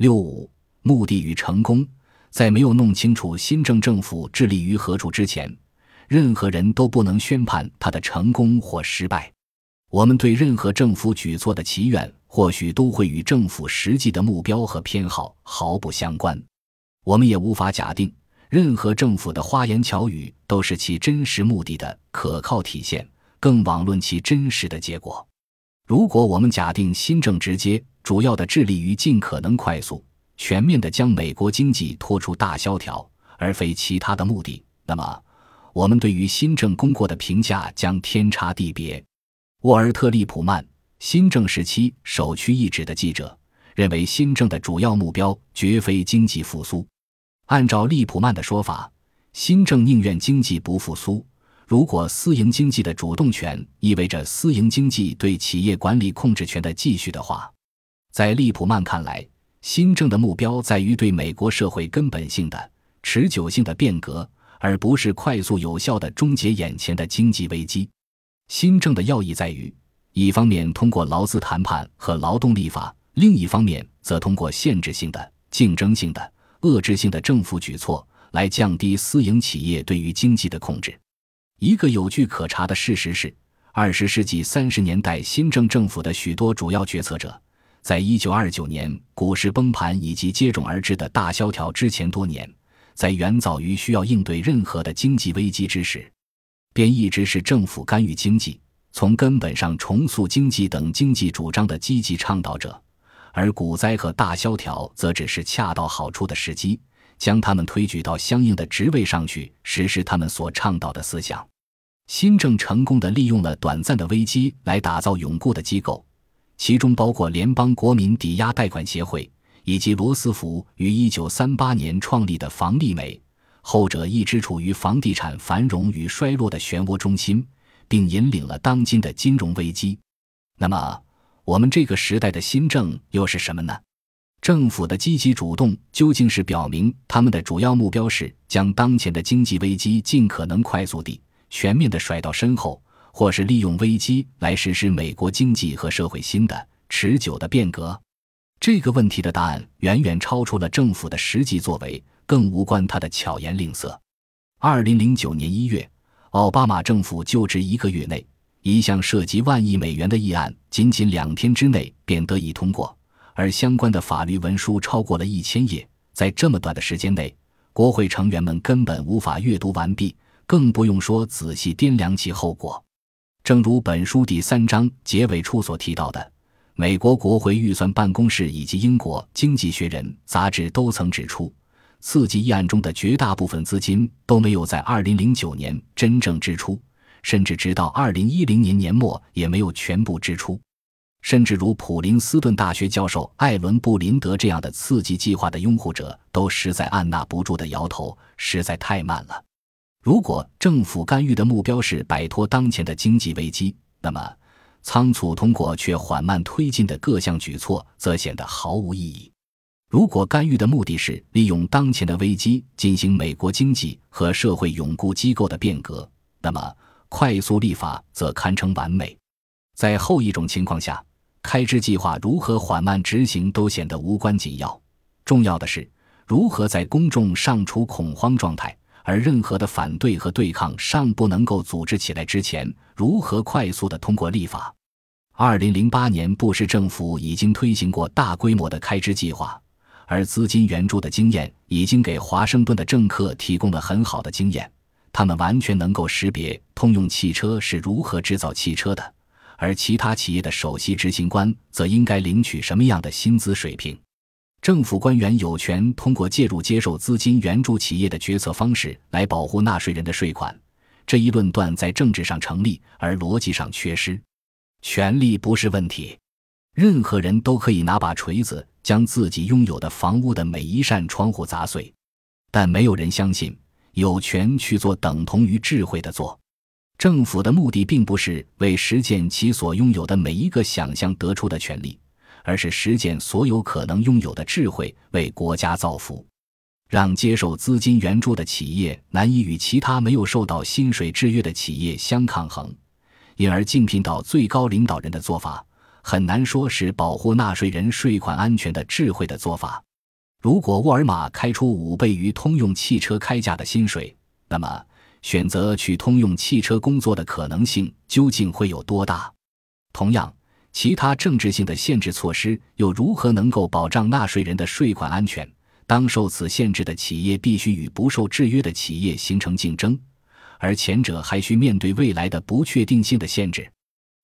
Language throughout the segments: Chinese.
六五目的与成功，在没有弄清楚新政政府致力于何处之前，任何人都不能宣判他的成功或失败。我们对任何政府举措的祈愿，或许都会与政府实际的目标和偏好毫不相关。我们也无法假定任何政府的花言巧语都是其真实目的的可靠体现，更罔论其真实的结果。如果我们假定新政直接主要的致力于尽可能快速、全面地将美国经济拖出大萧条，而非其他的目的，那么我们对于新政功过的评价将天差地别。沃尔特·利普曼，新政时期首屈一指的记者，认为新政的主要目标绝非经济复苏。按照利普曼的说法，新政宁愿经济不复苏。如果私营经济的主动权意味着私营经济对企业管理控制权的继续的话，在利普曼看来，新政的目标在于对美国社会根本性的、持久性的变革，而不是快速有效的终结眼前的经济危机。新政的要义在于，一方面通过劳资谈判和劳动立法，另一方面则通过限制性的、竞争性的、遏制性的政府举措来降低私营企业对于经济的控制。一个有据可查的事实是，二十世纪三十年代新政政府的许多主要决策者，在一九二九年股市崩盘以及接踵而至的大萧条之前多年，在远早于需要应对任何的经济危机之时。便一直是政府干预经济、从根本上重塑经济等经济主张的积极倡导者，而股灾和大萧条则只是恰到好处的时机，将他们推举到相应的职位上去实施他们所倡导的思想。新政成功地利用了短暂的危机来打造永固的机构，其中包括联邦国民抵押贷款协会以及罗斯福于1938年创立的房利美。后者一直处于房地产繁荣与衰落的漩涡中心，并引领了当今的金融危机。那么，我们这个时代的新政又是什么呢？政府的积极主动究竟是表明他们的主要目标是将当前的经济危机尽可能快速地、全面地甩到身后，或是利用危机来实施美国经济和社会新的、持久的变革？这个问题的答案远远超出了政府的实际作为。更无关他的巧言令色。二零零九年一月，奥巴马政府就职一个月内，一项涉及万亿美元的议案，仅仅两天之内便得以通过，而相关的法律文书超过了一千页。在这么短的时间内，国会成员们根本无法阅读完毕，更不用说仔细掂量其后果。正如本书第三章结尾处所提到的，美国国会预算办公室以及英国《经济学人》杂志都曾指出。刺激议案中的绝大部分资金都没有在2009年真正支出，甚至直到2010年年末也没有全部支出。甚至如普林斯顿大学教授艾伦·布林德这样的刺激计划的拥护者，都实在按捺不住的摇头，实在太慢了。如果政府干预的目标是摆脱当前的经济危机，那么仓促通过却缓慢推进的各项举措则显得毫无意义。如果干预的目的是利用当前的危机进行美国经济和社会永固机构的变革，那么快速立法则堪称完美。在后一种情况下，开支计划如何缓慢执行都显得无关紧要。重要的是如何在公众尚处恐慌状态，而任何的反对和对抗尚不能够组织起来之前，如何快速的通过立法。二零零八年，布什政府已经推行过大规模的开支计划。而资金援助的经验已经给华盛顿的政客提供了很好的经验，他们完全能够识别通用汽车是如何制造汽车的，而其他企业的首席执行官则应该领取什么样的薪资水平。政府官员有权通过介入接受资金援助企业的决策方式来保护纳税人的税款。这一论断在政治上成立，而逻辑上缺失。权力不是问题。任何人都可以拿把锤子将自己拥有的房屋的每一扇窗户砸碎，但没有人相信有权去做等同于智慧的做。政府的目的并不是为实践其所拥有的每一个想象得出的权利，而是实践所有可能拥有的智慧，为国家造福，让接受资金援助的企业难以与其他没有受到薪水制约的企业相抗衡，因而竞聘到最高领导人的做法。很难说是保护纳税人税款安全的智慧的做法。如果沃尔玛开出五倍于通用汽车开价的薪水，那么选择去通用汽车工作的可能性究竟会有多大？同样，其他政治性的限制措施又如何能够保障纳税人的税款安全？当受此限制的企业必须与不受制约的企业形成竞争，而前者还需面对未来的不确定性的限制。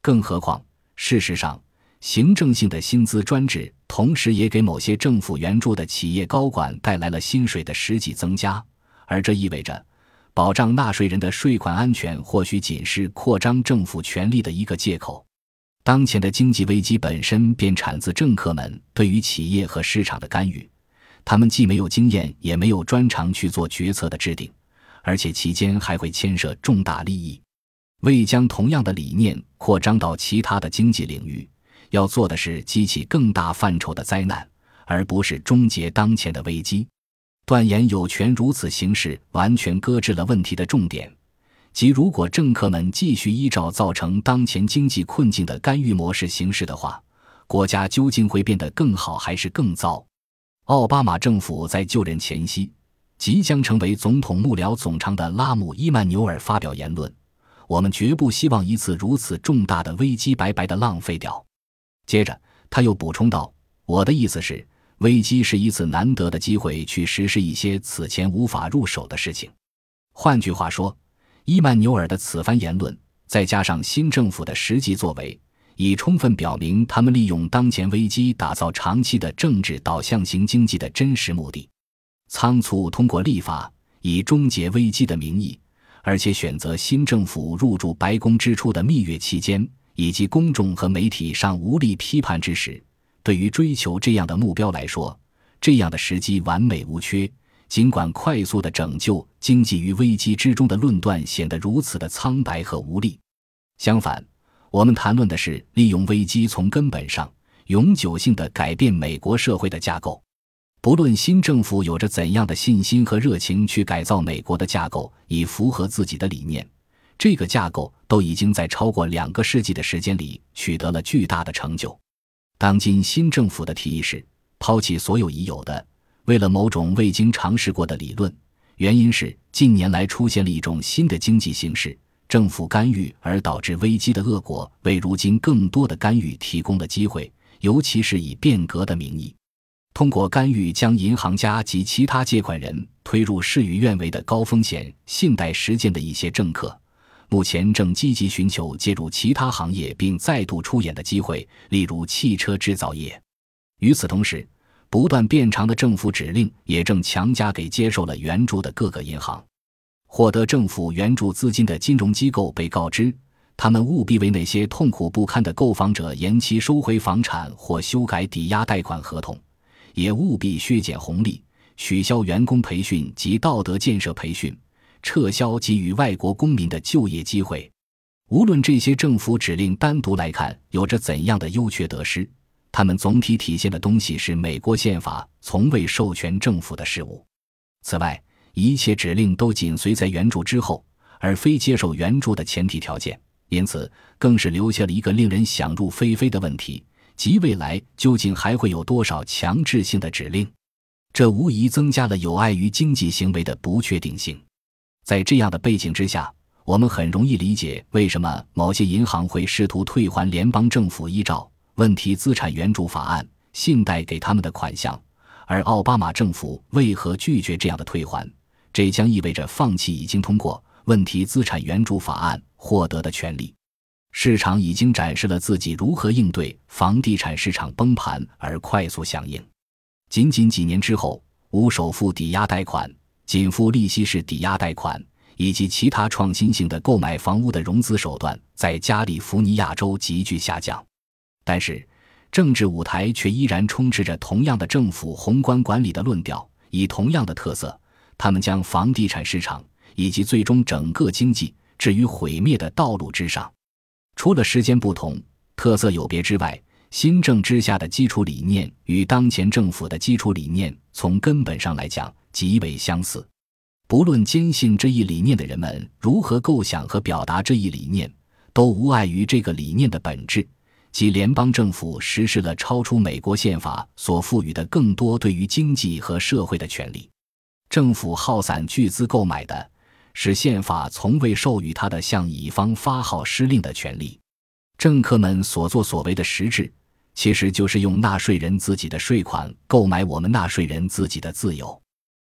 更何况，事实上，行政性的薪资专制同时也给某些政府援助的企业高管带来了薪水的实际增加，而这意味着，保障纳税人的税款安全或许仅是扩张政府权力的一个借口。当前的经济危机本身便产自政客们对于企业和市场的干预。他们既没有经验，也没有专长去做决策的制定，而且期间还会牵涉重大利益。为将同样的理念扩张到其他的经济领域，要做的是激起更大范畴的灾难，而不是终结当前的危机。断言有权如此行事，完全搁置了问题的重点，即如果政客们继续依照造成当前经济困境的干预模式行事的话，国家究竟会变得更好还是更糟？奥巴马政府在就任前夕，即将成为总统幕僚总长的拉姆·伊曼纽尔发表言论：“我们绝不希望一次如此重大的危机白白的浪费掉。”接着，他又补充道：“我的意思是，危机是一次难得的机会，去实施一些此前无法入手的事情。”换句话说，伊曼纽尔的此番言论，再加上新政府的实际作为。已充分表明，他们利用当前危机打造长期的政治导向型经济的真实目的。仓促通过立法以终结危机的名义，而且选择新政府入驻白宫之初的蜜月期间，以及公众和媒体尚无力批判之时，对于追求这样的目标来说，这样的时机完美无缺。尽管快速的拯救经济于危机之中的论断显得如此的苍白和无力，相反。我们谈论的是利用危机从根本上、永久性的改变美国社会的架构。不论新政府有着怎样的信心和热情去改造美国的架构，以符合自己的理念，这个架构都已经在超过两个世纪的时间里取得了巨大的成就。当今新政府的提议是抛弃所有已有的，为了某种未经尝试过的理论，原因是近年来出现了一种新的经济形式。政府干预而导致危机的恶果，为如今更多的干预提供了机会，尤其是以变革的名义，通过干预将银行家及其他借款人推入事与愿违的高风险信贷实践的一些政客，目前正积极寻求介入其他行业并再度出演的机会，例如汽车制造业。与此同时，不断变长的政府指令也正强加给接受了援助的各个银行。获得政府援助资金的金融机构被告知，他们务必为那些痛苦不堪的购房者延期收回房产或修改抵押贷款合同，也务必削减红利、取消员工培训及道德建设培训、撤销给予外国公民的就业机会。无论这些政府指令单独来看有着怎样的优缺得失，他们总体体现的东西是美国宪法从未授权政府的事物。此外，一切指令都紧随在援助之后，而非接受援助的前提条件，因此更是留下了一个令人想入非非的问题：即未来究竟还会有多少强制性的指令？这无疑增加了有碍于经济行为的不确定性。在这样的背景之下，我们很容易理解为什么某些银行会试图退还联邦政府依照问题资产援助法案信贷给他们的款项，而奥巴马政府为何拒绝这样的退还。这将意味着放弃已经通过问题资产援助法案获得的权利。市场已经展示了自己如何应对房地产市场崩盘而快速响应。仅仅几年之后，无首付抵押贷款、仅付利息式抵押贷款以及其他创新性的购买房屋的融资手段在加利福尼亚州急剧下降。但是，政治舞台却依然充斥着同样的政府宏观管理的论调，以同样的特色。他们将房地产市场以及最终整个经济置于毁灭的道路之上。除了时间不同、特色有别之外，新政之下的基础理念与当前政府的基础理念从根本上来讲极为相似。不论坚信这一理念的人们如何构想和表达这一理念，都无碍于这个理念的本质，即联邦政府实施了超出美国宪法所赋予的更多对于经济和社会的权利。政府耗散巨资购买的是宪法从未授予他的向乙方发号施令的权利。政客们所作所为的实质，其实就是用纳税人自己的税款购买我们纳税人自己的自由。